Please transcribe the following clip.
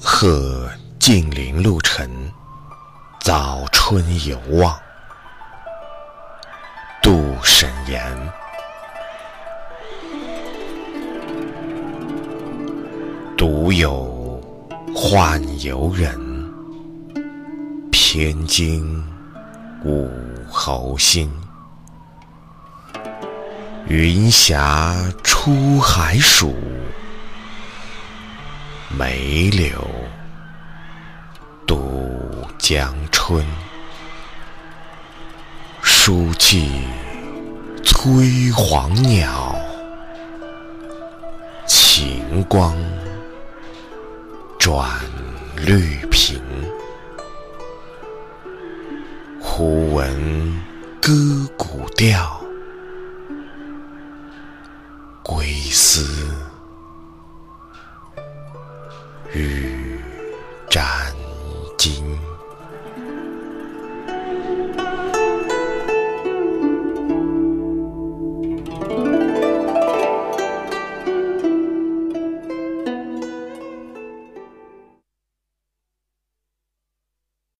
贺近陵路程，早春犹望。杜审言。独有宦游人，偏惊。武侯星。云霞出海曙，梅柳渡江春。书记催黄鸟，晴光转绿苹。忽闻歌古调归思。渔